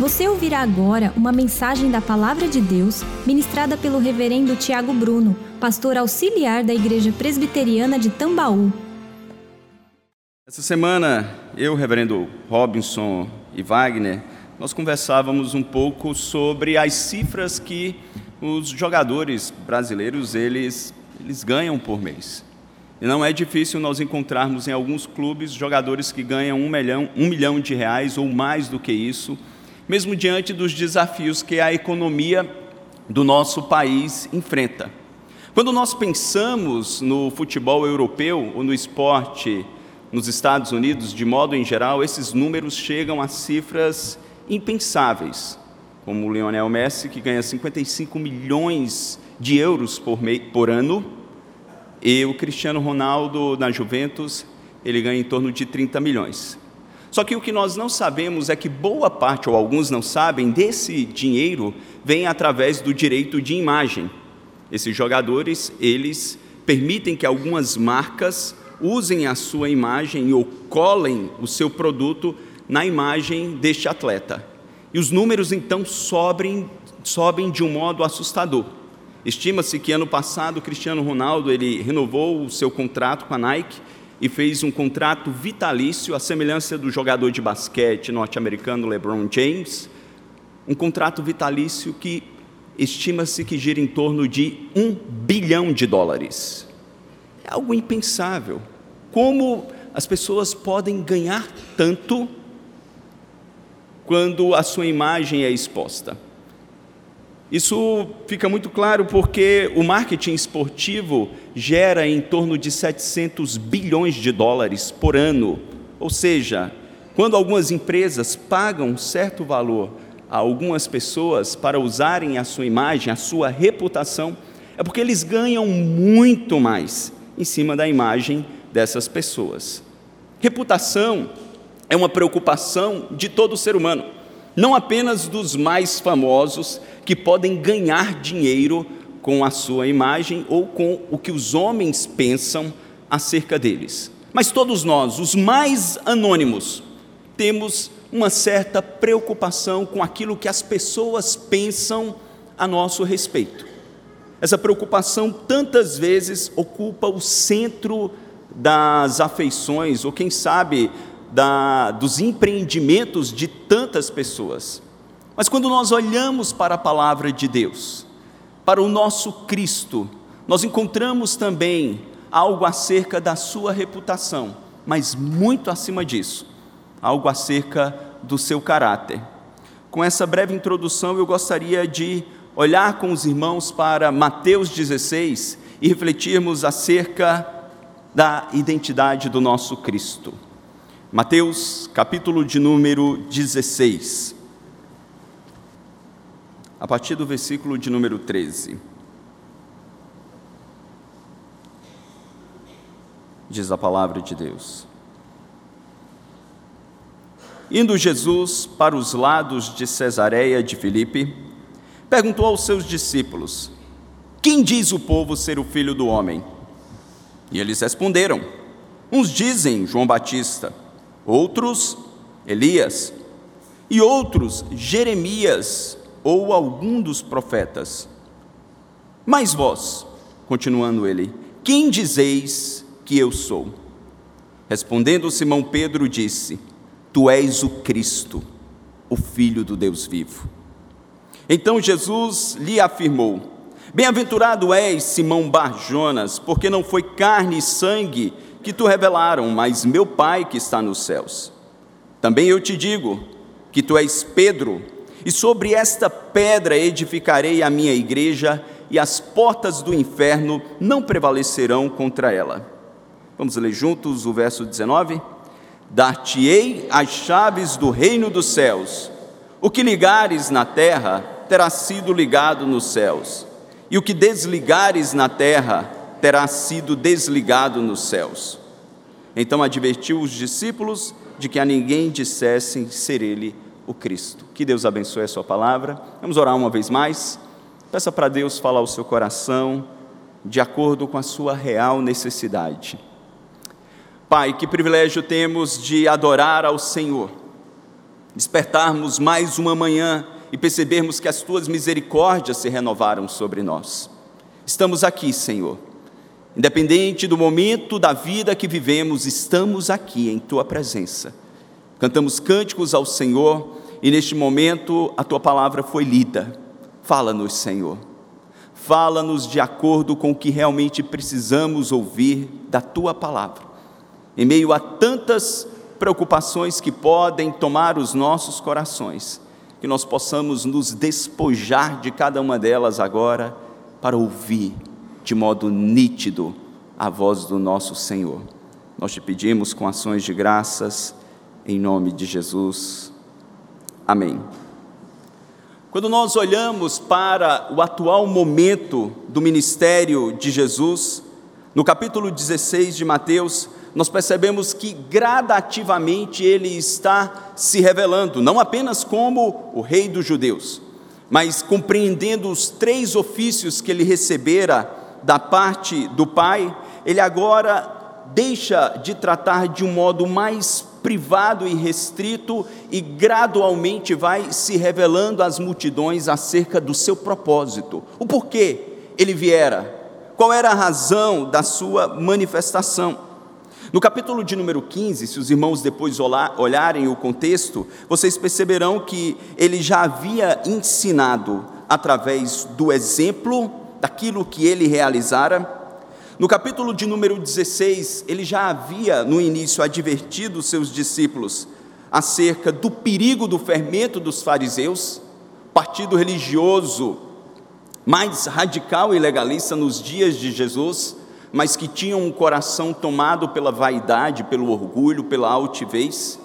Você ouvirá agora uma mensagem da Palavra de Deus ministrada pelo Reverendo Tiago Bruno, pastor auxiliar da Igreja Presbiteriana de Tambaú. Essa semana, eu, Reverendo Robinson e Wagner, nós conversávamos um pouco sobre as cifras que os jogadores brasileiros eles, eles ganham por mês. E não é difícil nós encontrarmos em alguns clubes jogadores que ganham um milhão, um milhão de reais ou mais do que isso mesmo diante dos desafios que a economia do nosso país enfrenta. Quando nós pensamos no futebol europeu ou no esporte nos Estados Unidos, de modo em geral, esses números chegam a cifras impensáveis, como o Lionel Messi, que ganha 55 milhões de euros por, por ano, e o Cristiano Ronaldo, na Juventus, ele ganha em torno de 30 milhões. Só que o que nós não sabemos é que boa parte, ou alguns não sabem, desse dinheiro vem através do direito de imagem. Esses jogadores, eles permitem que algumas marcas usem a sua imagem ou colem o seu produto na imagem deste atleta. E os números então sobem, sobem de um modo assustador. Estima-se que ano passado o Cristiano Ronaldo ele renovou o seu contrato com a Nike e fez um contrato vitalício, à semelhança do jogador de basquete norte-americano LeBron James, um contrato vitalício que estima-se que gira em torno de um bilhão de dólares. É algo impensável. Como as pessoas podem ganhar tanto quando a sua imagem é exposta? Isso fica muito claro porque o marketing esportivo gera em torno de 700 bilhões de dólares por ano. Ou seja, quando algumas empresas pagam certo valor a algumas pessoas para usarem a sua imagem, a sua reputação, é porque eles ganham muito mais em cima da imagem dessas pessoas. Reputação é uma preocupação de todo ser humano, não apenas dos mais famosos que podem ganhar dinheiro com a sua imagem ou com o que os homens pensam acerca deles. Mas todos nós, os mais anônimos, temos uma certa preocupação com aquilo que as pessoas pensam a nosso respeito. Essa preocupação tantas vezes ocupa o centro das afeições, ou quem sabe, da, dos empreendimentos de tantas pessoas. Mas quando nós olhamos para a palavra de Deus, para o nosso Cristo, nós encontramos também algo acerca da sua reputação, mas muito acima disso, algo acerca do seu caráter. Com essa breve introdução, eu gostaria de olhar com os irmãos para Mateus 16 e refletirmos acerca da identidade do nosso Cristo. Mateus, capítulo de número 16 a partir do versículo de número 13. Diz a palavra de Deus. Indo Jesus para os lados de Cesareia de Filipe, perguntou aos seus discípulos: Quem diz o povo ser o filho do homem? E eles responderam: Uns dizem João Batista, outros Elias, e outros Jeremias ou algum dos profetas. Mas vós, continuando ele, quem dizeis que eu sou? Respondendo Simão Pedro, disse: Tu és o Cristo, o Filho do Deus vivo. Então Jesus lhe afirmou: Bem-aventurado és, Simão Barjonas, porque não foi carne e sangue que tu revelaram, mas meu Pai que está nos céus. Também eu te digo que tu és Pedro, e sobre esta pedra edificarei a minha igreja, e as portas do inferno não prevalecerão contra ela. Vamos ler juntos o verso 19? Dar-te-ei as chaves do reino dos céus. O que ligares na terra terá sido ligado nos céus, e o que desligares na terra terá sido desligado nos céus. Então advertiu os discípulos de que a ninguém dissessem ser ele o Cristo. Que Deus abençoe a sua palavra. Vamos orar uma vez mais. Peça para Deus falar ao seu coração de acordo com a sua real necessidade. Pai, que privilégio temos de adorar ao Senhor. despertarmos mais uma manhã e percebermos que as tuas misericórdias se renovaram sobre nós. Estamos aqui, Senhor. Independente do momento da vida que vivemos, estamos aqui em tua presença. Cantamos cânticos ao Senhor e neste momento a tua palavra foi lida. Fala-nos, Senhor. Fala-nos de acordo com o que realmente precisamos ouvir da tua palavra. Em meio a tantas preocupações que podem tomar os nossos corações, que nós possamos nos despojar de cada uma delas agora para ouvir de modo nítido a voz do nosso Senhor. Nós te pedimos com ações de graças, em nome de Jesus. Amém. Quando nós olhamos para o atual momento do ministério de Jesus, no capítulo 16 de Mateus, nós percebemos que gradativamente ele está se revelando, não apenas como o rei dos judeus, mas compreendendo os três ofícios que ele recebera da parte do Pai, ele agora deixa de tratar de um modo mais privado e restrito e gradualmente vai se revelando às multidões acerca do seu propósito, o porquê ele viera, qual era a razão da sua manifestação. No capítulo de número 15, se os irmãos depois olharem o contexto, vocês perceberão que ele já havia ensinado através do exemplo daquilo que ele realizara. No capítulo de número 16, ele já havia no início advertido seus discípulos acerca do perigo do fermento dos fariseus, partido religioso mais radical e legalista nos dias de Jesus, mas que tinham um coração tomado pela vaidade, pelo orgulho, pela altivez.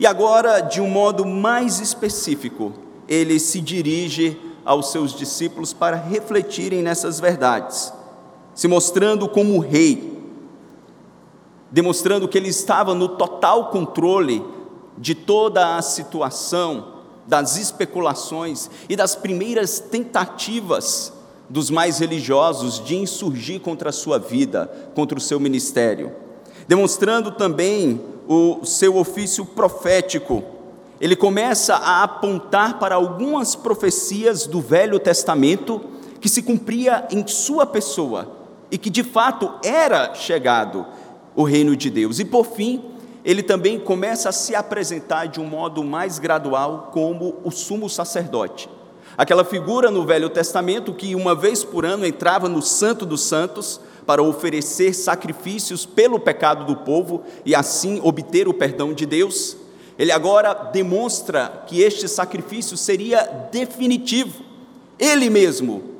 E agora, de um modo mais específico, ele se dirige aos seus discípulos para refletirem nessas verdades, se mostrando como rei, demonstrando que ele estava no total controle de toda a situação, das especulações e das primeiras tentativas dos mais religiosos de insurgir contra a sua vida, contra o seu ministério, demonstrando também o seu ofício profético. Ele começa a apontar para algumas profecias do Velho Testamento que se cumpria em sua pessoa e que de fato era chegado o reino de Deus. E por fim, ele também começa a se apresentar de um modo mais gradual como o sumo sacerdote Aquela figura no Velho Testamento que uma vez por ano entrava no Santo dos Santos para oferecer sacrifícios pelo pecado do povo e assim obter o perdão de Deus. Ele agora demonstra que este sacrifício seria definitivo. Ele mesmo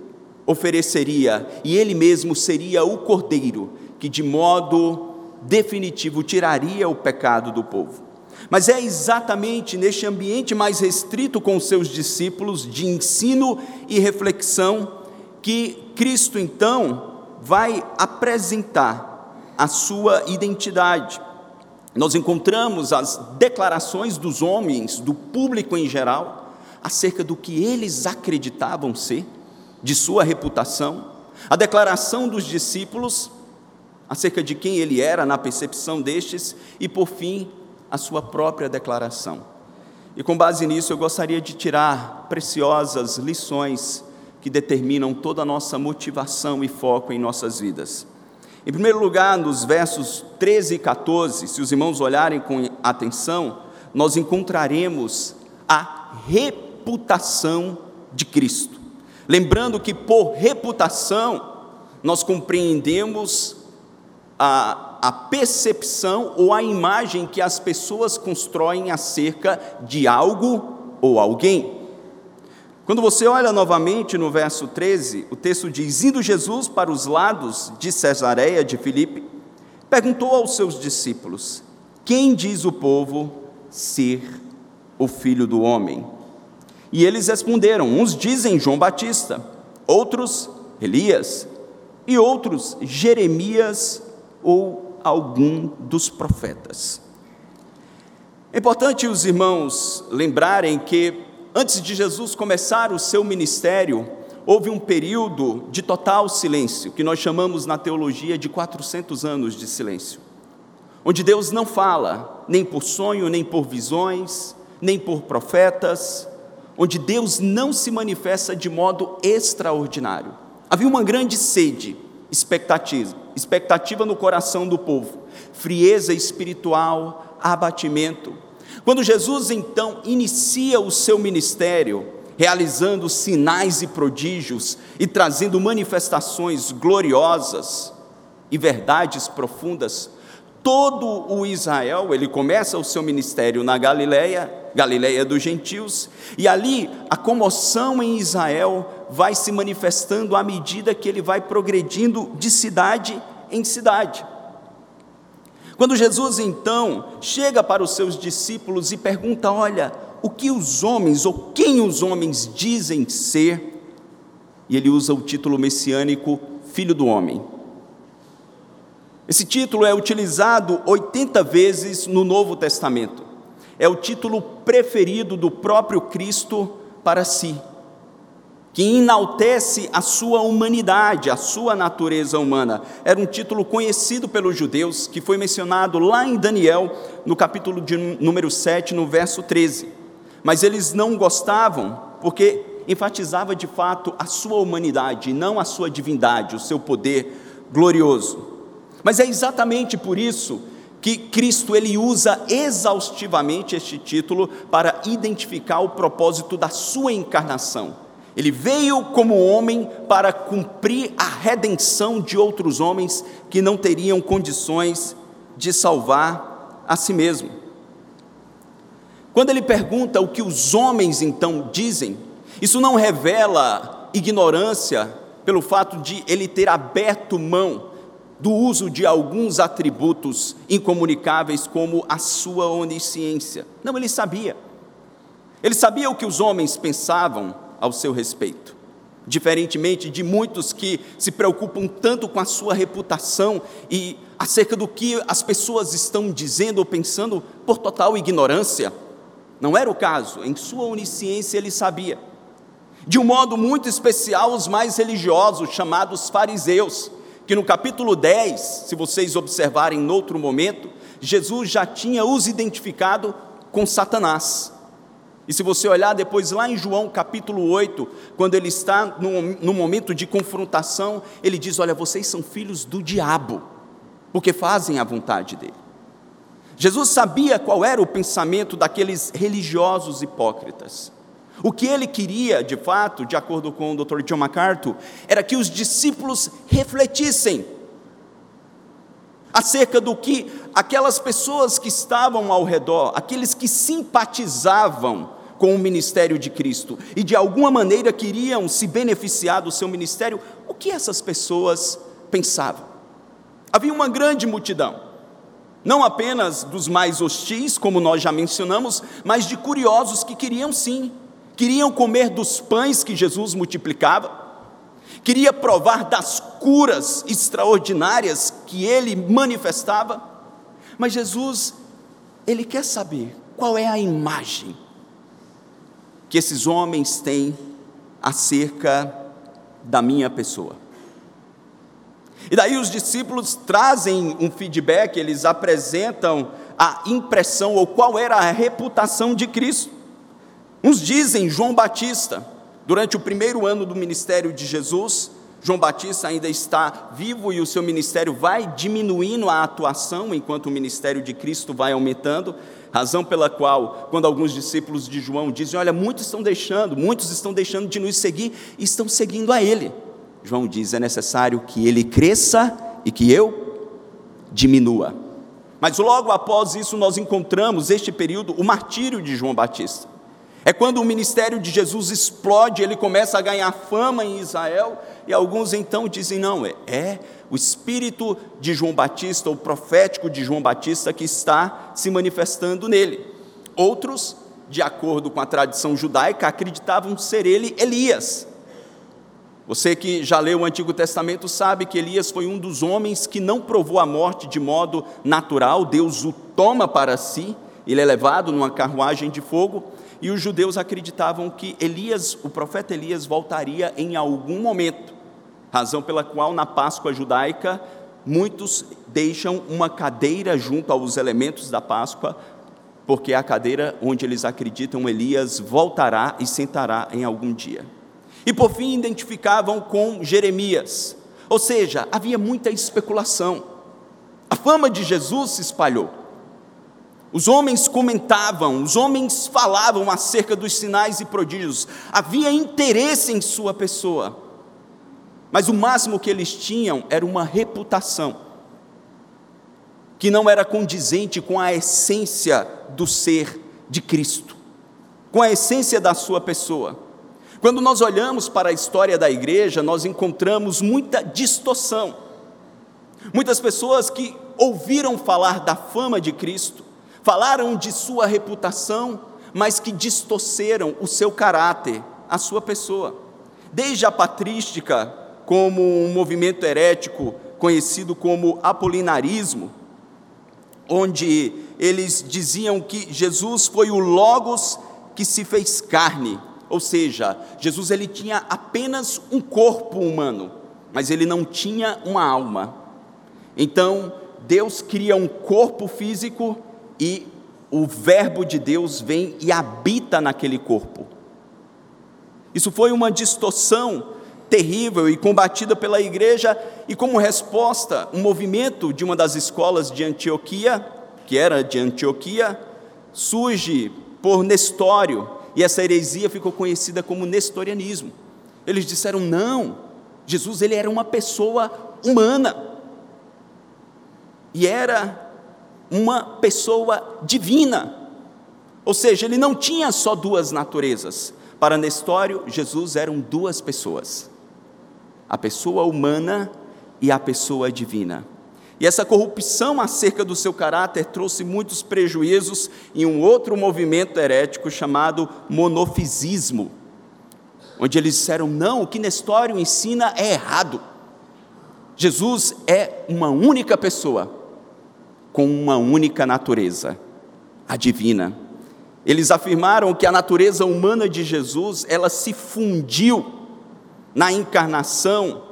ofereceria e ele mesmo seria o cordeiro que de modo definitivo tiraria o pecado do povo. Mas é exatamente neste ambiente mais restrito com seus discípulos, de ensino e reflexão, que Cristo então vai apresentar a sua identidade. Nós encontramos as declarações dos homens, do público em geral, acerca do que eles acreditavam ser, de sua reputação, a declaração dos discípulos acerca de quem ele era na percepção destes, e por fim, a sua própria declaração. E com base nisso, eu gostaria de tirar preciosas lições que determinam toda a nossa motivação e foco em nossas vidas. Em primeiro lugar, nos versos 13 e 14, se os irmãos olharem com atenção, nós encontraremos a reputação de Cristo. Lembrando que por reputação nós compreendemos a a percepção ou a imagem que as pessoas constroem acerca de algo ou alguém. Quando você olha novamente no verso 13, o texto diz: Indo Jesus para os lados de Cesareia de Filipe, perguntou aos seus discípulos: Quem diz o povo ser o filho do homem? E eles responderam: Uns dizem João Batista, outros Elias, e outros Jeremias ou algum dos profetas. É importante os irmãos lembrarem que, antes de Jesus começar o seu ministério, houve um período de total silêncio, que nós chamamos na teologia de 400 anos de silêncio, onde Deus não fala, nem por sonho, nem por visões, nem por profetas, onde Deus não se manifesta de modo extraordinário. Havia uma grande sede, expectativa, expectativa no coração do povo, frieza espiritual, abatimento. Quando Jesus então inicia o seu ministério, realizando sinais e prodígios e trazendo manifestações gloriosas e verdades profundas, todo o Israel, ele começa o seu ministério na Galileia, Galileia dos gentios, e ali a comoção em Israel vai se manifestando à medida que ele vai progredindo de cidade em cidade. Quando Jesus então chega para os seus discípulos e pergunta: Olha, o que os homens ou quem os homens dizem ser? E ele usa o título messiânico Filho do Homem. Esse título é utilizado 80 vezes no Novo Testamento. É o título preferido do próprio Cristo para si, que enaltece a sua humanidade, a sua natureza humana. Era um título conhecido pelos judeus, que foi mencionado lá em Daniel, no capítulo de número 7, no verso 13. Mas eles não gostavam, porque enfatizava de fato a sua humanidade, não a sua divindade, o seu poder glorioso. Mas é exatamente por isso que Cristo ele usa exaustivamente este título para identificar o propósito da sua encarnação. Ele veio como homem para cumprir a redenção de outros homens que não teriam condições de salvar a si mesmo. Quando ele pergunta o que os homens então dizem, isso não revela ignorância pelo fato de ele ter aberto mão do uso de alguns atributos incomunicáveis, como a sua onisciência. Não, ele sabia. Ele sabia o que os homens pensavam ao seu respeito. Diferentemente de muitos que se preocupam tanto com a sua reputação e acerca do que as pessoas estão dizendo ou pensando por total ignorância. Não era o caso, em sua onisciência ele sabia. De um modo muito especial, os mais religiosos, chamados fariseus, que no capítulo 10, se vocês observarem em outro momento, Jesus já tinha os identificado com Satanás. E se você olhar depois lá em João capítulo 8, quando ele está no, momento de confrontação, ele diz: Olha, vocês são filhos do diabo, porque fazem a vontade dele. Jesus sabia qual era o pensamento daqueles religiosos hipócritas. O que ele queria, de fato, de acordo com o Dr. John MacArthur, era que os discípulos refletissem acerca do que aquelas pessoas que estavam ao redor, aqueles que simpatizavam com o ministério de Cristo e de alguma maneira queriam se beneficiar do seu ministério, o que essas pessoas pensavam. Havia uma grande multidão, não apenas dos mais hostis, como nós já mencionamos, mas de curiosos que queriam sim queriam comer dos pães que Jesus multiplicava, queria provar das curas extraordinárias que ele manifestava, mas Jesus, ele quer saber qual é a imagem que esses homens têm acerca da minha pessoa. E daí os discípulos trazem um feedback, eles apresentam a impressão ou qual era a reputação de Cristo. Uns dizem João Batista, durante o primeiro ano do ministério de Jesus, João Batista ainda está vivo e o seu ministério vai diminuindo a atuação enquanto o ministério de Cristo vai aumentando, razão pela qual, quando alguns discípulos de João dizem: Olha, muitos estão deixando, muitos estão deixando de nos seguir e estão seguindo a Ele. João diz: É necessário que Ele cresça e que eu diminua. Mas logo após isso, nós encontramos este período, o martírio de João Batista. É quando o ministério de Jesus explode, ele começa a ganhar fama em Israel, e alguns então dizem: não, é, é o espírito de João Batista, o profético de João Batista, que está se manifestando nele. Outros, de acordo com a tradição judaica, acreditavam ser ele Elias. Você que já leu o Antigo Testamento sabe que Elias foi um dos homens que não provou a morte de modo natural, Deus o toma para si, ele é levado numa carruagem de fogo e os judeus acreditavam que Elias, o profeta Elias, voltaria em algum momento, razão pela qual na Páscoa judaica muitos deixam uma cadeira junto aos elementos da Páscoa porque é a cadeira onde eles acreditam Elias voltará e sentará em algum dia. E por fim identificavam com Jeremias, ou seja, havia muita especulação. A fama de Jesus se espalhou. Os homens comentavam, os homens falavam acerca dos sinais e prodígios, havia interesse em sua pessoa, mas o máximo que eles tinham era uma reputação, que não era condizente com a essência do ser de Cristo, com a essência da sua pessoa. Quando nós olhamos para a história da igreja, nós encontramos muita distorção. Muitas pessoas que ouviram falar da fama de Cristo, falaram de sua reputação, mas que distorceram o seu caráter, a sua pessoa. Desde a patrística, como um movimento herético conhecido como apolinarismo, onde eles diziam que Jesus foi o Logos que se fez carne, ou seja, Jesus ele tinha apenas um corpo humano, mas ele não tinha uma alma. Então, Deus cria um corpo físico e o Verbo de Deus vem e habita naquele corpo. Isso foi uma distorção terrível e combatida pela igreja, e como resposta, um movimento de uma das escolas de Antioquia, que era de Antioquia, surge por Nestório, e essa heresia ficou conhecida como nestorianismo. Eles disseram: não, Jesus ele era uma pessoa humana, e era uma pessoa divina. Ou seja, ele não tinha só duas naturezas. Para Nestório, Jesus eram duas pessoas: a pessoa humana e a pessoa divina. E essa corrupção acerca do seu caráter trouxe muitos prejuízos em um outro movimento herético chamado monofisismo, onde eles disseram: não, o que Nestório ensina é errado. Jesus é uma única pessoa com uma única natureza, a divina. Eles afirmaram que a natureza humana de Jesus, ela se fundiu na encarnação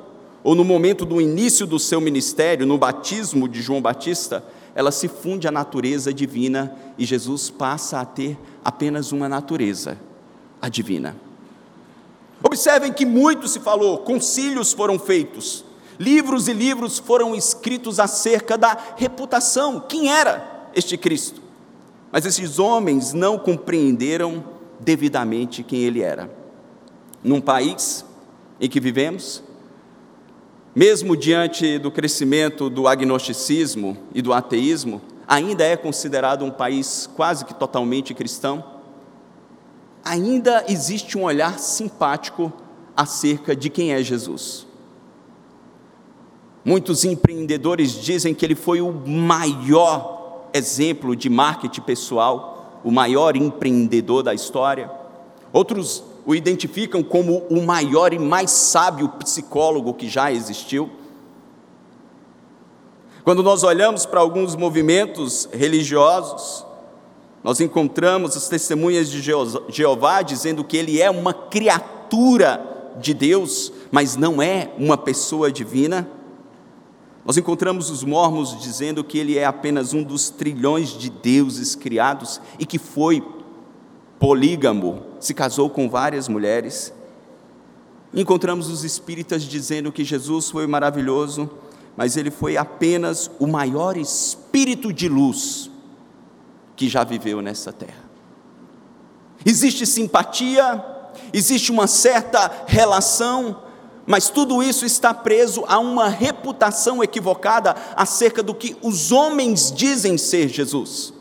ou no momento do início do seu ministério, no batismo de João Batista, ela se funde à natureza divina e Jesus passa a ter apenas uma natureza, a divina. Observem que muito se falou, concílios foram feitos, Livros e livros foram escritos acerca da reputação, quem era este Cristo. Mas esses homens não compreenderam devidamente quem ele era. Num país em que vivemos, mesmo diante do crescimento do agnosticismo e do ateísmo, ainda é considerado um país quase que totalmente cristão, ainda existe um olhar simpático acerca de quem é Jesus. Muitos empreendedores dizem que ele foi o maior exemplo de marketing pessoal, o maior empreendedor da história. Outros o identificam como o maior e mais sábio psicólogo que já existiu. Quando nós olhamos para alguns movimentos religiosos, nós encontramos as testemunhas de Jeová dizendo que ele é uma criatura de Deus, mas não é uma pessoa divina. Nós encontramos os mormons dizendo que ele é apenas um dos trilhões de deuses criados e que foi polígamo, se casou com várias mulheres. Encontramos os espíritas dizendo que Jesus foi maravilhoso, mas ele foi apenas o maior espírito de luz que já viveu nessa terra. Existe simpatia, existe uma certa relação, mas tudo isso está preso a uma reputação equivocada acerca do que os homens dizem ser Jesus.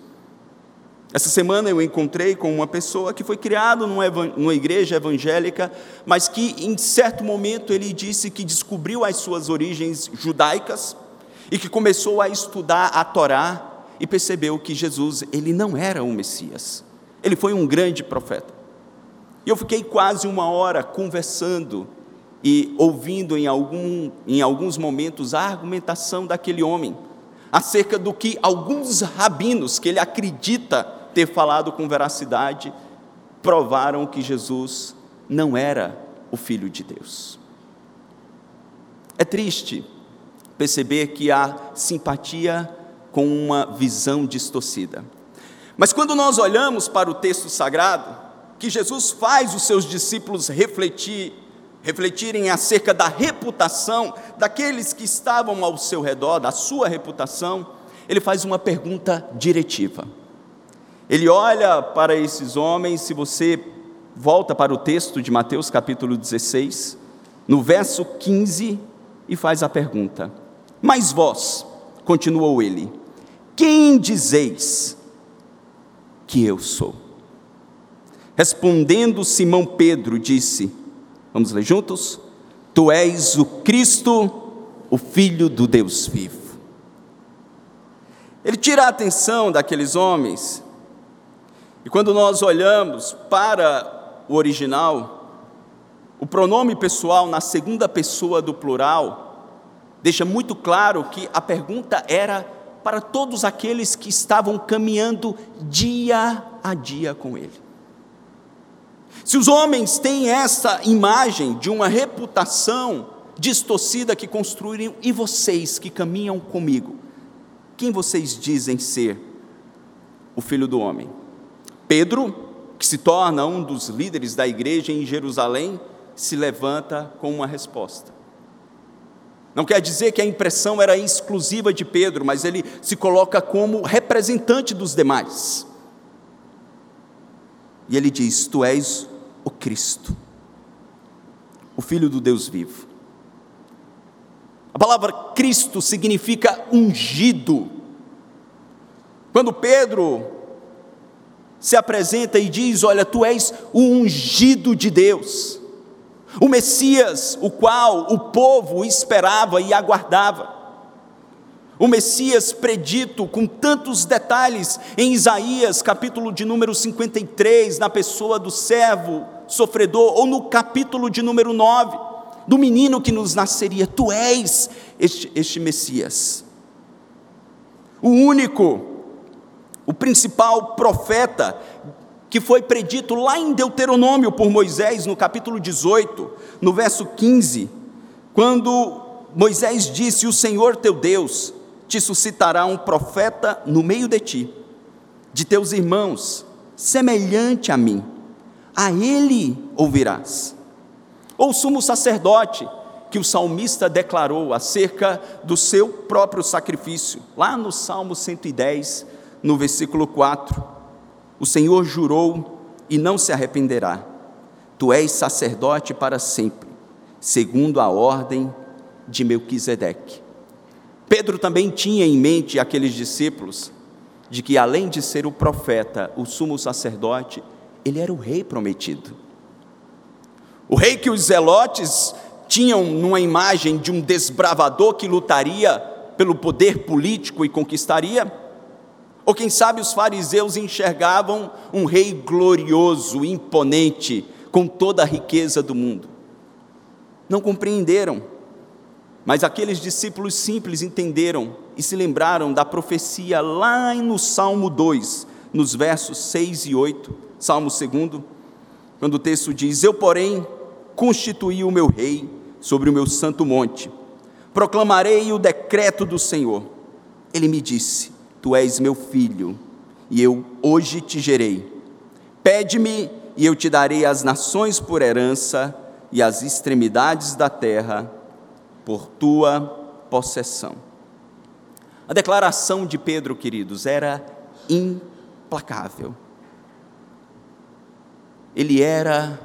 Essa semana eu encontrei com uma pessoa que foi criado numa, igreja evangélica, mas que em certo momento ele disse que descobriu as suas origens judaicas e que começou a estudar a Torá e percebeu que Jesus ele não era o Messias. Ele foi um grande profeta. E eu fiquei quase uma hora conversando e ouvindo em, algum, em alguns momentos a argumentação daquele homem acerca do que alguns rabinos que ele acredita ter falado com veracidade provaram que Jesus não era o Filho de Deus. É triste perceber que há simpatia com uma visão distorcida. Mas quando nós olhamos para o texto sagrado, que Jesus faz os seus discípulos refletir, refletirem acerca da reputação daqueles que estavam ao seu redor, da sua reputação, ele faz uma pergunta diretiva. Ele olha para esses homens, se você volta para o texto de Mateus capítulo 16, no verso 15, e faz a pergunta: Mas vós, continuou ele, quem dizeis que eu sou? Respondendo Simão Pedro, disse: Vamos ler juntos? Tu és o Cristo, o Filho do Deus vivo. Ele tira a atenção daqueles homens, e quando nós olhamos para o original, o pronome pessoal na segunda pessoa do plural deixa muito claro que a pergunta era para todos aqueles que estavam caminhando dia a dia com ele. Se os homens têm essa imagem de uma reputação distorcida que construíram, e vocês que caminham comigo, quem vocês dizem ser o filho do homem? Pedro, que se torna um dos líderes da igreja em Jerusalém, se levanta com uma resposta. Não quer dizer que a impressão era exclusiva de Pedro, mas ele se coloca como representante dos demais. E ele diz: Tu és o Cristo, o Filho do Deus vivo. A palavra Cristo significa ungido. Quando Pedro se apresenta e diz: Olha, tu és o ungido de Deus, o Messias, o qual o povo esperava e aguardava o Messias predito com tantos detalhes em Isaías, capítulo de número 53, na pessoa do servo sofredor, ou no capítulo de número 9, do menino que nos nasceria. Tu és este, este Messias. O único, o principal profeta que foi predito lá em Deuteronômio por Moisés, no capítulo 18, no verso 15, quando Moisés disse: O Senhor teu Deus te suscitará um profeta no meio de ti, de teus irmãos, semelhante a mim, a ele ouvirás. Ou sumo sacerdote, que o salmista declarou acerca do seu próprio sacrifício, lá no Salmo 110, no versículo 4: O Senhor jurou e não se arrependerá, tu és sacerdote para sempre, segundo a ordem de Melquisedeque. Pedro também tinha em mente aqueles discípulos de que, além de ser o profeta, o sumo sacerdote, ele era o rei prometido. O rei que os zelotes tinham numa imagem de um desbravador que lutaria pelo poder político e conquistaria, ou quem sabe os fariseus enxergavam um rei glorioso, imponente, com toda a riqueza do mundo. Não compreenderam mas aqueles discípulos simples entenderam e se lembraram da profecia lá no Salmo 2, nos versos 6 e 8, Salmo 2, quando o texto diz: Eu, porém, constituí o meu rei sobre o meu santo monte, proclamarei o decreto do Senhor. Ele me disse: Tu és meu filho, e eu hoje te gerei. Pede-me, e eu te darei as nações por herança e as extremidades da terra por tua possessão. A declaração de Pedro, queridos, era implacável. Ele era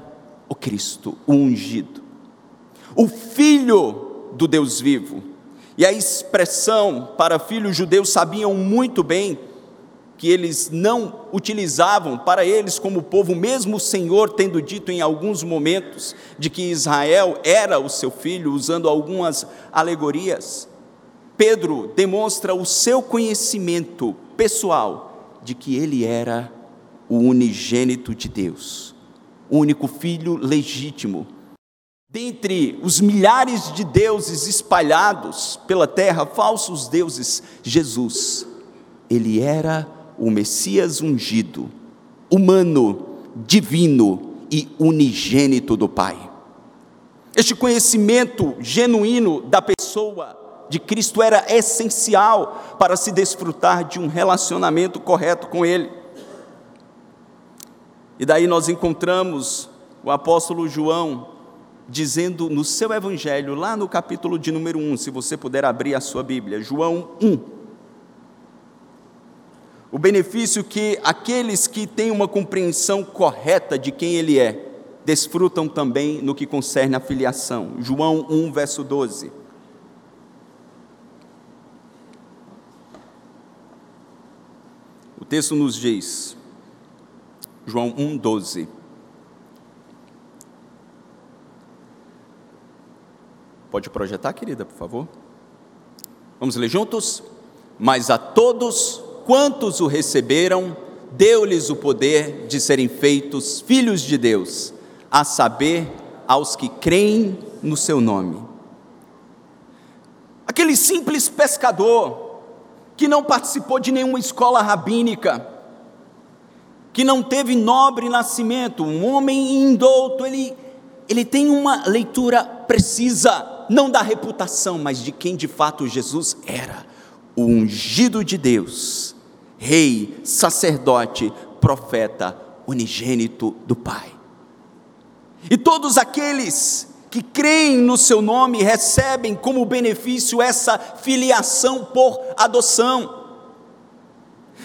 o Cristo, o ungido, o Filho do Deus vivo. E a expressão para filhos judeus sabiam muito bem que eles não utilizavam para eles como povo, mesmo o Senhor tendo dito em alguns momentos de que Israel era o seu filho, usando algumas alegorias. Pedro demonstra o seu conhecimento pessoal de que ele era o unigênito de Deus, o único filho legítimo. Dentre os milhares de deuses espalhados pela terra, falsos deuses, Jesus, ele era o Messias ungido, humano, divino e unigênito do Pai. Este conhecimento genuíno da pessoa de Cristo era essencial para se desfrutar de um relacionamento correto com Ele. E daí nós encontramos o apóstolo João dizendo no seu evangelho, lá no capítulo de número 1, se você puder abrir a sua Bíblia, João 1. O benefício que aqueles que têm uma compreensão correta de quem ele é, desfrutam também no que concerne a filiação. João 1, verso 12. O texto nos diz, João 1, 12. Pode projetar, querida, por favor? Vamos ler juntos? Mas a todos quantos o receberam, deu-lhes o poder de serem feitos filhos de Deus a saber, aos que creem no seu nome. Aquele simples pescador, que não participou de nenhuma escola rabínica, que não teve nobre nascimento, um homem indouto, ele, ele tem uma leitura precisa, não da reputação, mas de quem de fato Jesus era, o ungido de Deus, rei, sacerdote, profeta, unigênito do Pai. E todos aqueles que creem no seu nome recebem como benefício essa filiação por adoção.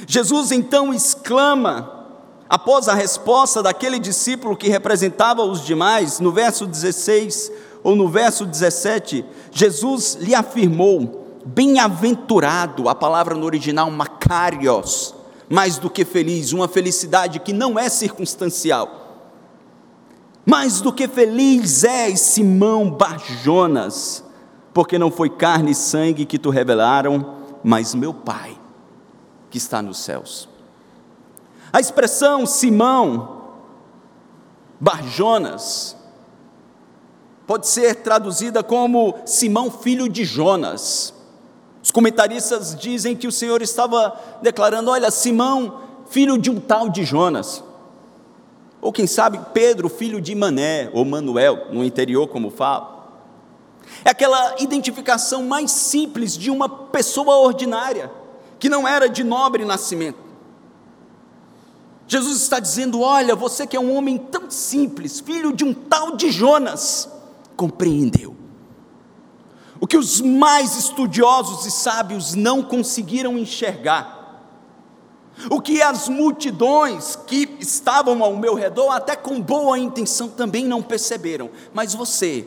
Jesus então exclama, após a resposta daquele discípulo que representava os demais, no verso 16 ou no verso 17, Jesus lhe afirmou: Bem-aventurado, a palavra no original macarios, mais do que feliz, uma felicidade que não é circunstancial mais do que feliz és, Simão Barjonas, porque não foi carne e sangue que tu revelaram, mas meu Pai, que está nos céus. A expressão Simão Barjonas pode ser traduzida como Simão, filho de Jonas. Os comentaristas dizem que o Senhor estava declarando: olha, Simão, filho de um tal de Jonas. Ou quem sabe Pedro, filho de Mané, ou Manuel, no interior, como fala. É aquela identificação mais simples de uma pessoa ordinária, que não era de nobre nascimento. Jesus está dizendo: Olha, você que é um homem tão simples, filho de um tal de Jonas, compreendeu. O que os mais estudiosos e sábios não conseguiram enxergar o que as multidões que estavam ao meu redor, até com boa intenção, também não perceberam. Mas você,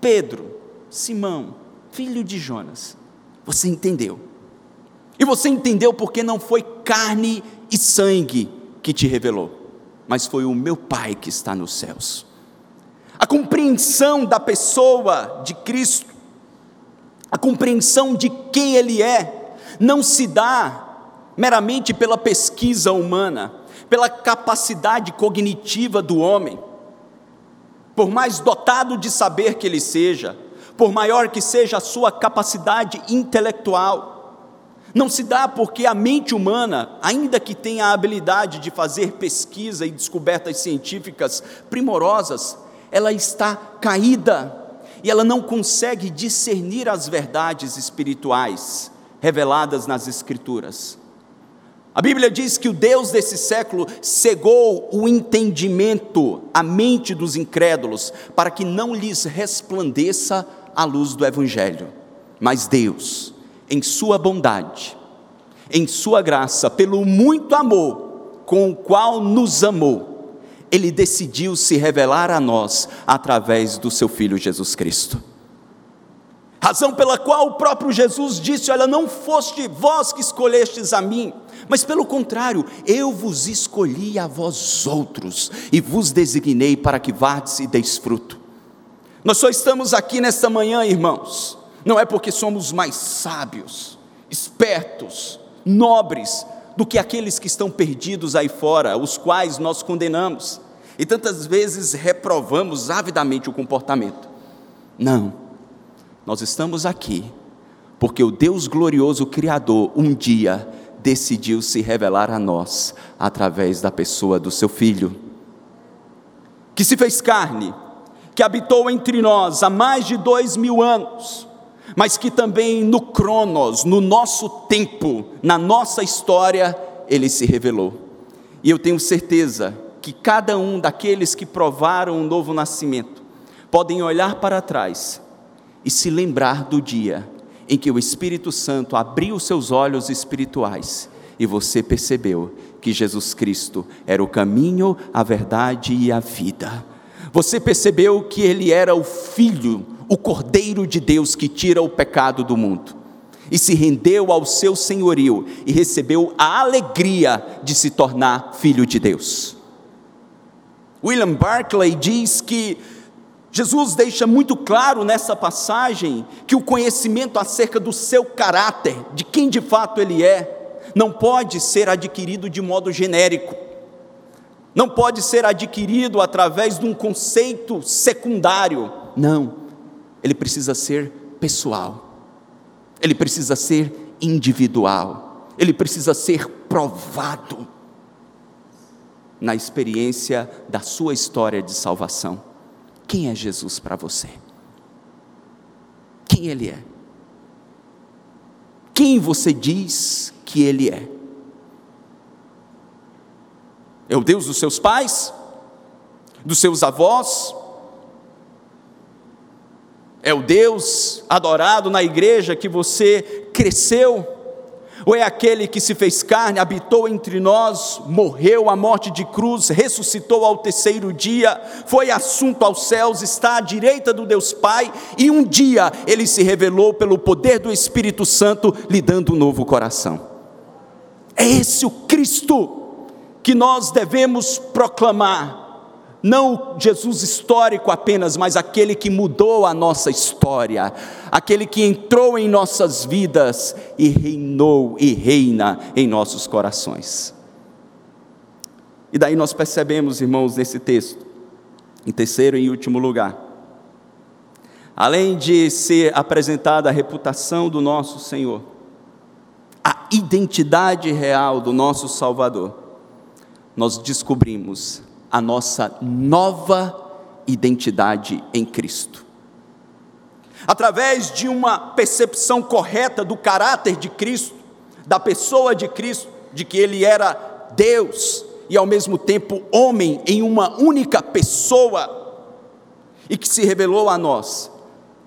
Pedro, Simão, filho de Jonas, você entendeu. E você entendeu porque não foi carne e sangue que te revelou, mas foi o meu Pai que está nos céus. A compreensão da pessoa de Cristo, a compreensão de quem Ele é, não se dá meramente pela pesquisa humana, pela capacidade cognitiva do homem. Por mais dotado de saber que ele seja, por maior que seja a sua capacidade intelectual, não se dá porque a mente humana, ainda que tenha a habilidade de fazer pesquisa e descobertas científicas primorosas, ela está caída e ela não consegue discernir as verdades espirituais reveladas nas Escrituras. A Bíblia diz que o Deus desse século cegou o entendimento, a mente dos incrédulos, para que não lhes resplandeça a luz do Evangelho. Mas Deus, em Sua bondade, em Sua graça, pelo muito amor com o qual nos amou, Ele decidiu se revelar a nós através do Seu Filho Jesus Cristo. Razão pela qual o próprio Jesus disse: Olha, não foste vós que escolhestes a mim, mas pelo contrário, eu vos escolhi a vós outros e vos designei para que vades e deis fruto. Nós só estamos aqui nesta manhã, irmãos, não é porque somos mais sábios, espertos, nobres do que aqueles que estão perdidos aí fora, os quais nós condenamos e tantas vezes reprovamos avidamente o comportamento. Não, nós estamos aqui porque o Deus glorioso Criador um dia decidiu se revelar a nós através da pessoa do seu Filho, que se fez carne, que habitou entre nós há mais de dois mil anos, mas que também no Cronos, no nosso tempo, na nossa história, ele se revelou. E eu tenho certeza que cada um daqueles que provaram o um novo nascimento podem olhar para trás e se lembrar do dia em que o Espírito Santo abriu seus olhos espirituais e você percebeu que Jesus Cristo era o caminho, a verdade e a vida. Você percebeu que ele era o Filho, o Cordeiro de Deus que tira o pecado do mundo. E se rendeu ao seu senhorio e recebeu a alegria de se tornar filho de Deus. William Barclay diz que Jesus deixa muito claro nessa passagem que o conhecimento acerca do seu caráter, de quem de fato ele é, não pode ser adquirido de modo genérico, não pode ser adquirido através de um conceito secundário, não, ele precisa ser pessoal, ele precisa ser individual, ele precisa ser provado na experiência da sua história de salvação. Quem é Jesus para você? Quem Ele é? Quem você diz que Ele é? É o Deus dos seus pais? Dos seus avós? É o Deus adorado na igreja que você cresceu? Ou é aquele que se fez carne, habitou entre nós, morreu a morte de cruz, ressuscitou ao terceiro dia, foi assunto aos céus, está à direita do Deus Pai, e um dia ele se revelou pelo poder do Espírito Santo, lhe dando um novo coração. É esse o Cristo que nós devemos proclamar não Jesus histórico apenas, mas aquele que mudou a nossa história, aquele que entrou em nossas vidas e reinou e reina em nossos corações. E daí nós percebemos, irmãos, nesse texto, em terceiro e último lugar, além de ser apresentada a reputação do nosso Senhor, a identidade real do nosso Salvador, nós descobrimos a nossa nova identidade em Cristo. Através de uma percepção correta do caráter de Cristo, da pessoa de Cristo, de que Ele era Deus e ao mesmo tempo homem em uma única pessoa, e que se revelou a nós,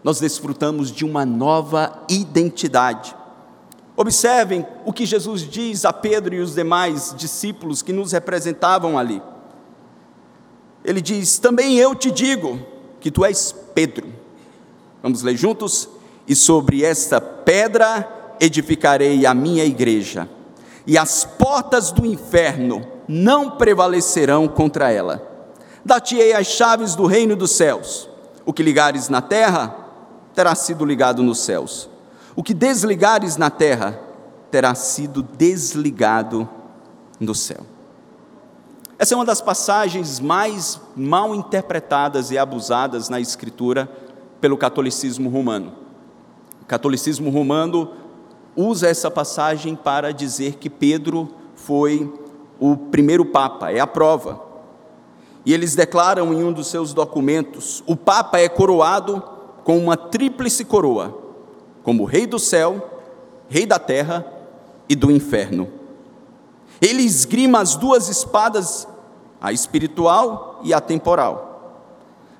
nós desfrutamos de uma nova identidade. Observem o que Jesus diz a Pedro e os demais discípulos que nos representavam ali ele diz: Também eu te digo que tu és Pedro. Vamos ler juntos? E sobre esta pedra edificarei a minha igreja, e as portas do inferno não prevalecerão contra ela. Dar-te-ei as chaves do reino dos céus. O que ligares na terra terá sido ligado nos céus. O que desligares na terra terá sido desligado no céu. Essa é uma das passagens mais mal interpretadas e abusadas na Escritura pelo catolicismo romano. O catolicismo romano usa essa passagem para dizer que Pedro foi o primeiro Papa, é a prova. E eles declaram em um dos seus documentos: o Papa é coroado com uma tríplice coroa, como Rei do céu, Rei da terra e do inferno. Ele esgrima as duas espadas a espiritual e a temporal.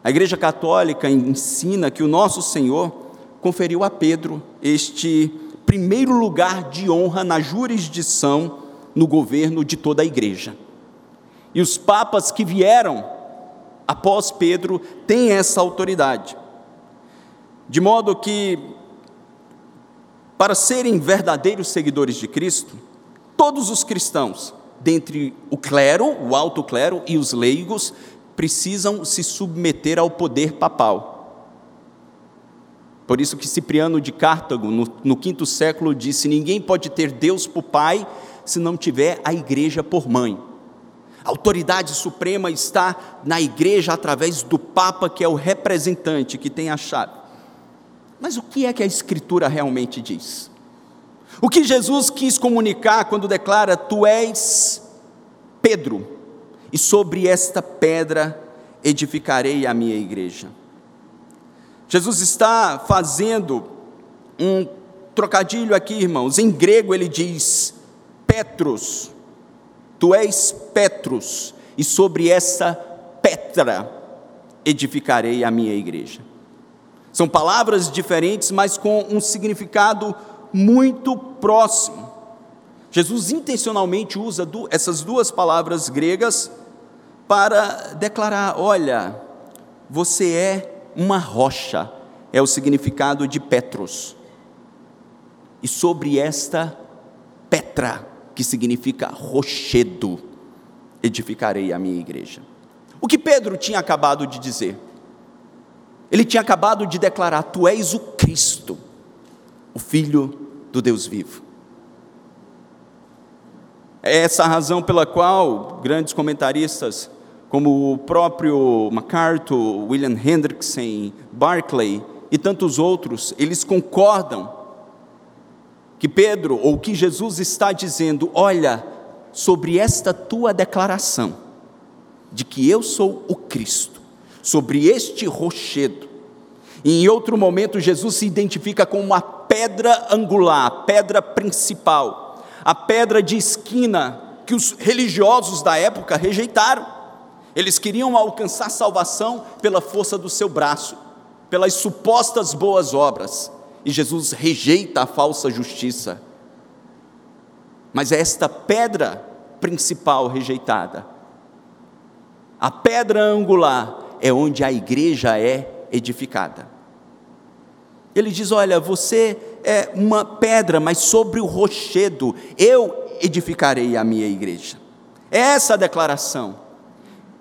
A Igreja Católica ensina que o nosso Senhor conferiu a Pedro este primeiro lugar de honra na jurisdição no governo de toda a igreja. E os papas que vieram após Pedro têm essa autoridade. De modo que, para serem verdadeiros seguidores de Cristo, todos os cristãos dentre o clero, o alto clero e os leigos, precisam se submeter ao poder papal. Por isso que Cipriano de Cartago, no, no quinto século, disse: ninguém pode ter Deus por pai se não tiver a igreja por mãe. A autoridade suprema está na igreja através do Papa, que é o representante, que tem a chave. Mas o que é que a Escritura realmente diz? O que Jesus quis comunicar quando declara: Tu és Pedro, e sobre esta pedra edificarei a minha igreja. Jesus está fazendo um trocadilho aqui, irmãos. Em grego ele diz Petros, Tu és Petrus, e sobre essa pedra edificarei a minha igreja. São palavras diferentes, mas com um significado muito próximo. Jesus intencionalmente usa essas duas palavras gregas para declarar: olha, você é uma rocha, é o significado de Petros. E sobre esta Petra, que significa rochedo, edificarei a minha igreja. O que Pedro tinha acabado de dizer? Ele tinha acabado de declarar: Tu és o Cristo, o Filho do Deus vivo. É essa a razão pela qual grandes comentaristas, como o próprio MacArthur, William Hendrickson, Barclay e tantos outros, eles concordam que Pedro, ou que Jesus está dizendo: olha, sobre esta tua declaração, de que eu sou o Cristo, sobre este rochedo, e em outro momento Jesus se identifica como a pedra angular, a pedra principal, a pedra de esquina que os religiosos da época rejeitaram. Eles queriam alcançar salvação pela força do seu braço, pelas supostas boas obras. E Jesus rejeita a falsa justiça. Mas é esta pedra principal rejeitada. A pedra angular é onde a igreja é edificada. Ele diz: Olha, você é uma pedra, mas sobre o rochedo eu edificarei a minha igreja. É essa a declaração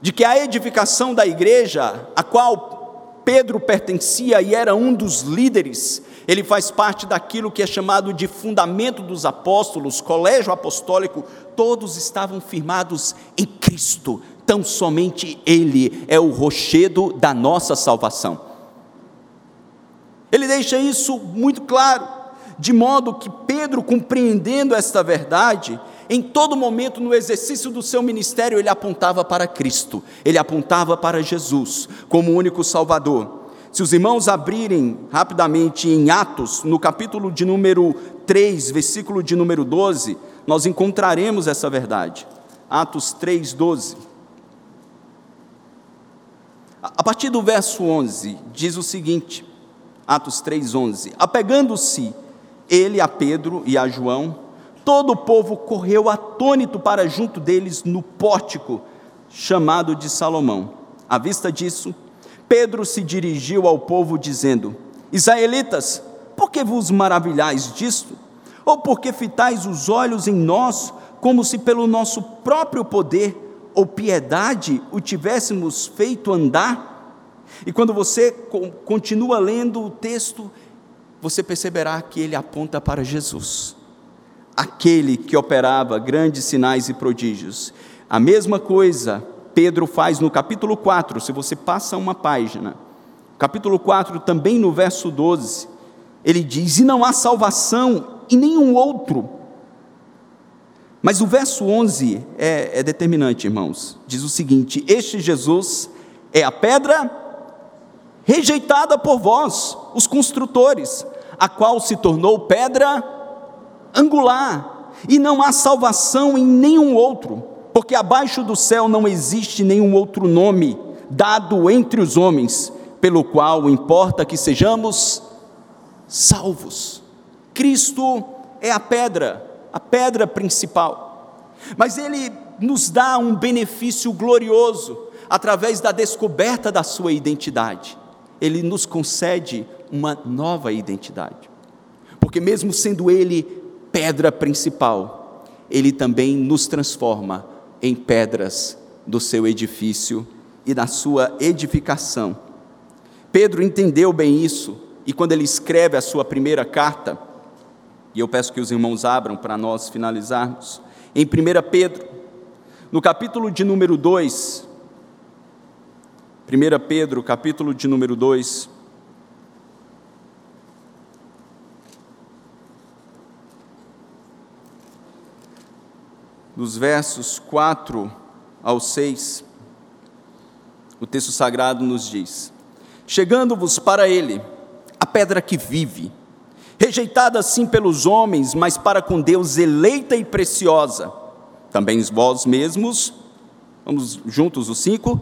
de que a edificação da igreja, a qual Pedro pertencia e era um dos líderes, ele faz parte daquilo que é chamado de fundamento dos apóstolos, colégio apostólico, todos estavam firmados em Cristo, tão somente Ele é o rochedo da nossa salvação. Ele deixa isso muito claro, de modo que Pedro, compreendendo esta verdade, em todo momento no exercício do seu ministério, ele apontava para Cristo, ele apontava para Jesus como único Salvador. Se os irmãos abrirem rapidamente em Atos, no capítulo de número 3, versículo de número 12, nós encontraremos essa verdade. Atos 3, 12. A partir do verso 11, diz o seguinte: Atos 3, 11: Apegando-se ele a Pedro e a João, todo o povo correu atônito para junto deles no pórtico chamado de Salomão. À vista disso, Pedro se dirigiu ao povo dizendo: Israelitas, por que vos maravilhais disto? Ou por que fitais os olhos em nós, como se pelo nosso próprio poder ou piedade o tivéssemos feito andar? E quando você continua lendo o texto, você perceberá que ele aponta para Jesus, aquele que operava grandes sinais e prodígios. A mesma coisa Pedro faz no capítulo 4, se você passa uma página, capítulo 4, também no verso 12, ele diz: E não há salvação em nenhum outro. Mas o verso 11 é, é determinante, irmãos. Diz o seguinte: Este Jesus é a pedra rejeitada por vós, os construtores, a qual se tornou pedra angular, e não há salvação em nenhum outro porque abaixo do céu não existe nenhum outro nome dado entre os homens, pelo qual importa que sejamos salvos. Cristo é a pedra, a pedra principal. Mas ele nos dá um benefício glorioso através da descoberta da sua identidade. Ele nos concede uma nova identidade. Porque mesmo sendo ele pedra principal, ele também nos transforma em pedras do seu edifício e na sua edificação. Pedro entendeu bem isso, e quando ele escreve a sua primeira carta, e eu peço que os irmãos abram para nós finalizarmos, em 1 Pedro, no capítulo de número 2, 1 Pedro, capítulo de número 2, dos versos 4 ao 6, o texto sagrado nos diz: Chegando-vos para ele, a pedra que vive, rejeitada assim pelos homens, mas para com Deus eleita e preciosa. Também vós mesmos, vamos juntos os cinco,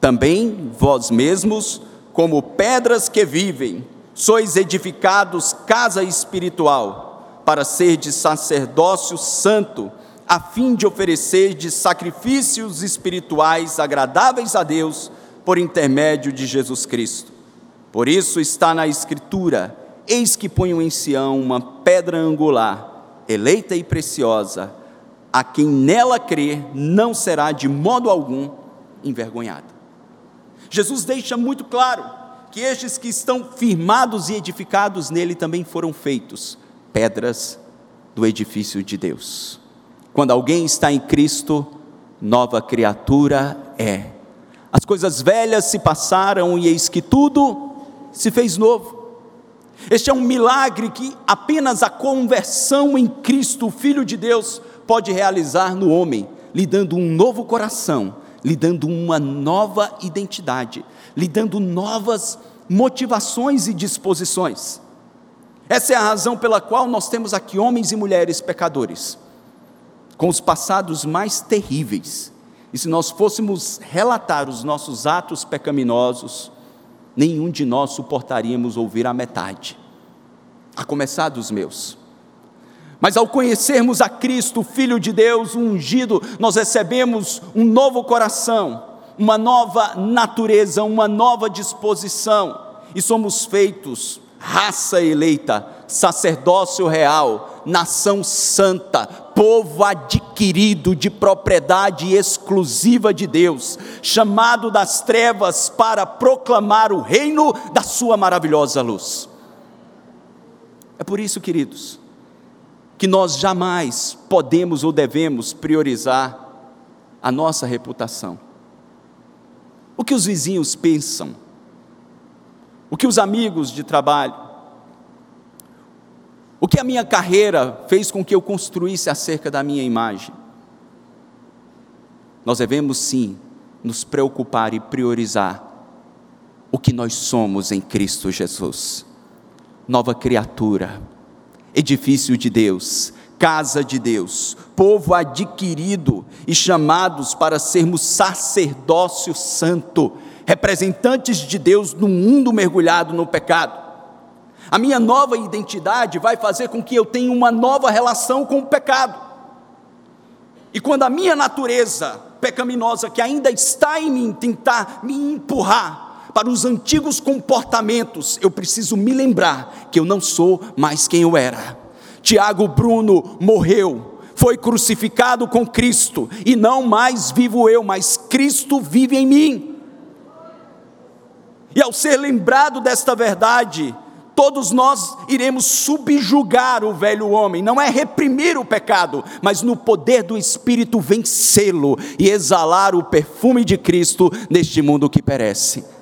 também vós mesmos, como pedras que vivem, sois edificados casa espiritual, para ser de sacerdócio santo, a fim de oferecer de sacrifícios espirituais agradáveis a Deus por intermédio de Jesus Cristo. Por isso está na Escritura: Eis que ponho em Sião uma pedra angular, eleita e preciosa, a quem nela crer não será de modo algum envergonhado. Jesus deixa muito claro que estes que estão firmados e edificados nele também foram feitos pedras do edifício de Deus. Quando alguém está em Cristo, nova criatura é. As coisas velhas se passaram e eis que tudo se fez novo. Este é um milagre que apenas a conversão em Cristo, o Filho de Deus, pode realizar no homem, lhe dando um novo coração, lhe dando uma nova identidade, lhe dando novas motivações e disposições. Essa é a razão pela qual nós temos aqui homens e mulheres pecadores com os passados mais terríveis. E se nós fôssemos relatar os nossos atos pecaminosos, nenhum de nós suportaríamos ouvir a metade, a começar dos meus. Mas ao conhecermos a Cristo, Filho de Deus, ungido, nós recebemos um novo coração, uma nova natureza, uma nova disposição, e somos feitos raça eleita, sacerdócio real, nação santa, povo adquirido de propriedade exclusiva de Deus, chamado das trevas para proclamar o reino da Sua maravilhosa luz. É por isso, queridos, que nós jamais podemos ou devemos priorizar a nossa reputação. O que os vizinhos pensam, o que os amigos de trabalho, o que a minha carreira fez com que eu construísse acerca da minha imagem? Nós devemos sim nos preocupar e priorizar o que nós somos em Cristo Jesus. Nova criatura, edifício de Deus, casa de Deus, povo adquirido e chamados para sermos sacerdócio santo, representantes de Deus no mundo mergulhado no pecado. A minha nova identidade vai fazer com que eu tenha uma nova relação com o pecado. E quando a minha natureza pecaminosa que ainda está em mim tentar me empurrar para os antigos comportamentos, eu preciso me lembrar que eu não sou mais quem eu era. Tiago Bruno morreu, foi crucificado com Cristo, e não mais vivo eu, mas Cristo vive em mim. E ao ser lembrado desta verdade, todos nós iremos subjugar o velho homem, não é reprimir o pecado, mas no poder do Espírito vencê-lo e exalar o perfume de Cristo neste mundo que perece.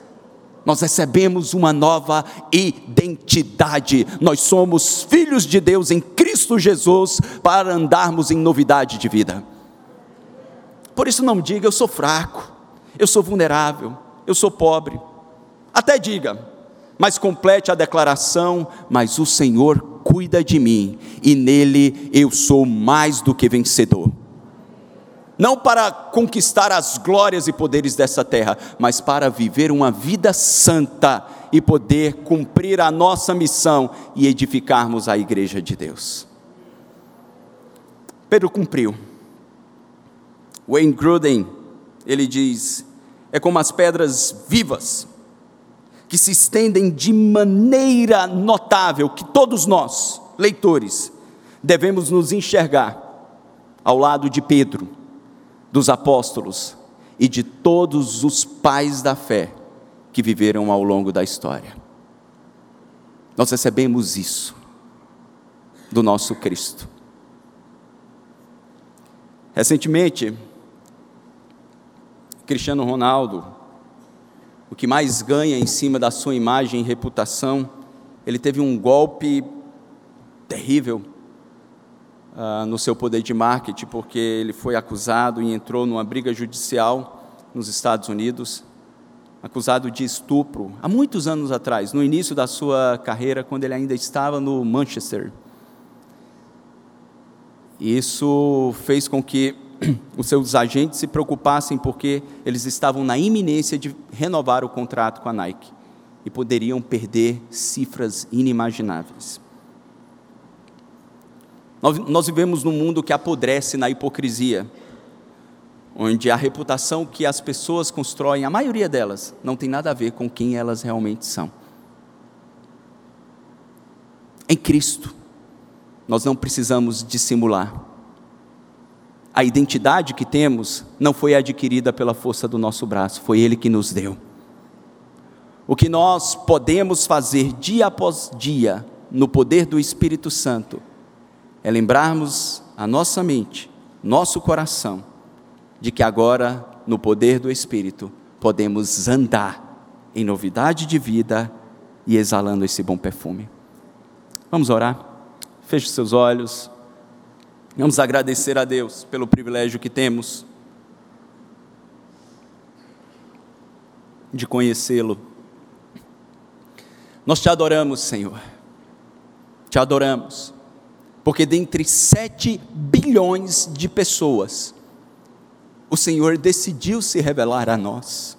Nós recebemos uma nova identidade, nós somos filhos de Deus em Cristo Jesus para andarmos em novidade de vida. Por isso, não diga eu sou fraco, eu sou vulnerável, eu sou pobre. Até diga, mas complete a declaração: Mas o Senhor cuida de mim, e nele eu sou mais do que vencedor. Não para conquistar as glórias e poderes dessa terra, mas para viver uma vida santa e poder cumprir a nossa missão e edificarmos a igreja de Deus. Pedro cumpriu. Wayne Gruden, ele diz: é como as pedras vivas que se estendem de maneira notável, que todos nós, leitores, devemos nos enxergar ao lado de Pedro, dos apóstolos e de todos os pais da fé que viveram ao longo da história. Nós recebemos isso do nosso Cristo. Recentemente, Cristiano Ronaldo o que mais ganha em cima da sua imagem e reputação. Ele teve um golpe terrível uh, no seu poder de marketing, porque ele foi acusado e entrou numa briga judicial nos Estados Unidos, acusado de estupro, há muitos anos atrás, no início da sua carreira, quando ele ainda estava no Manchester. Isso fez com que os seus agentes se preocupassem porque eles estavam na iminência de renovar o contrato com a Nike e poderiam perder cifras inimagináveis. Nós, nós vivemos num mundo que apodrece na hipocrisia, onde a reputação que as pessoas constroem, a maioria delas, não tem nada a ver com quem elas realmente são. Em Cristo, nós não precisamos dissimular. A identidade que temos não foi adquirida pela força do nosso braço, foi Ele que nos deu. O que nós podemos fazer dia após dia, no poder do Espírito Santo, é lembrarmos a nossa mente, nosso coração, de que agora, no poder do Espírito, podemos andar em novidade de vida e exalando esse bom perfume. Vamos orar? Feche seus olhos. Vamos agradecer a Deus pelo privilégio que temos de conhecê-lo. Nós te adoramos, Senhor. Te adoramos porque dentre sete bilhões de pessoas, o Senhor decidiu se revelar a nós.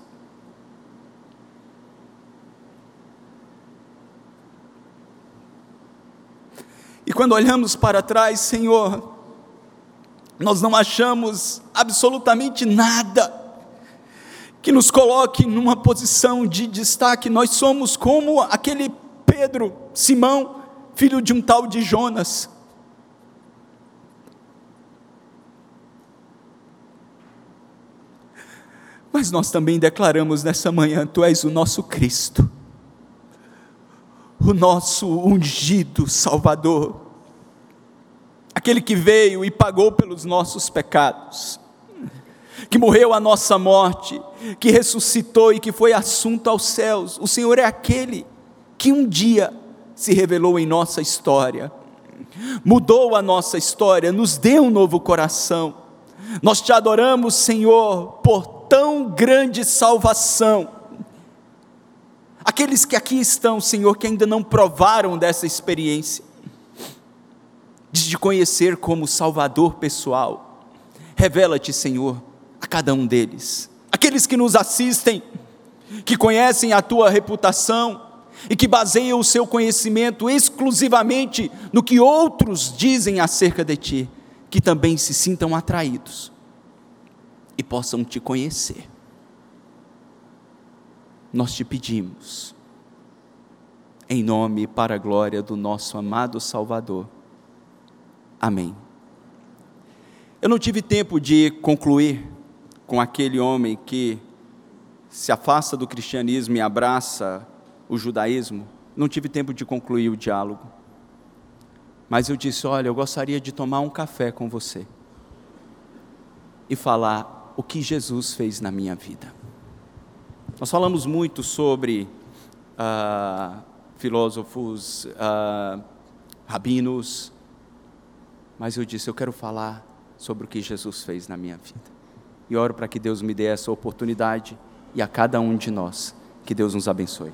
E quando olhamos para trás, Senhor, nós não achamos absolutamente nada que nos coloque numa posição de destaque. Nós somos como aquele Pedro, Simão, filho de um tal de Jonas, Mas nós também declaramos nessa manhã: Tu és o nosso Cristo, o nosso ungido Salvador, aquele que veio e pagou pelos nossos pecados, que morreu a nossa morte, que ressuscitou e que foi assunto aos céus. O Senhor é aquele que um dia se revelou em nossa história, mudou a nossa história, nos deu um novo coração. Nós te adoramos, Senhor, por tão grande salvação. Aqueles que aqui estão, Senhor, que ainda não provaram dessa experiência, de conhecer como Salvador pessoal, revela-te, Senhor, a cada um deles. Aqueles que nos assistem, que conhecem a tua reputação e que baseiam o seu conhecimento exclusivamente no que outros dizem acerca de ti, que também se sintam atraídos e possam te conhecer. Nós te pedimos, em nome e para a glória do nosso amado Salvador. Amém. Eu não tive tempo de concluir com aquele homem que se afasta do cristianismo e abraça o judaísmo. Não tive tempo de concluir o diálogo. Mas eu disse: Olha, eu gostaria de tomar um café com você e falar o que Jesus fez na minha vida. Nós falamos muito sobre uh, filósofos, uh, rabinos, mas eu disse: eu quero falar sobre o que Jesus fez na minha vida. E oro para que Deus me dê essa oportunidade e a cada um de nós. Que Deus nos abençoe.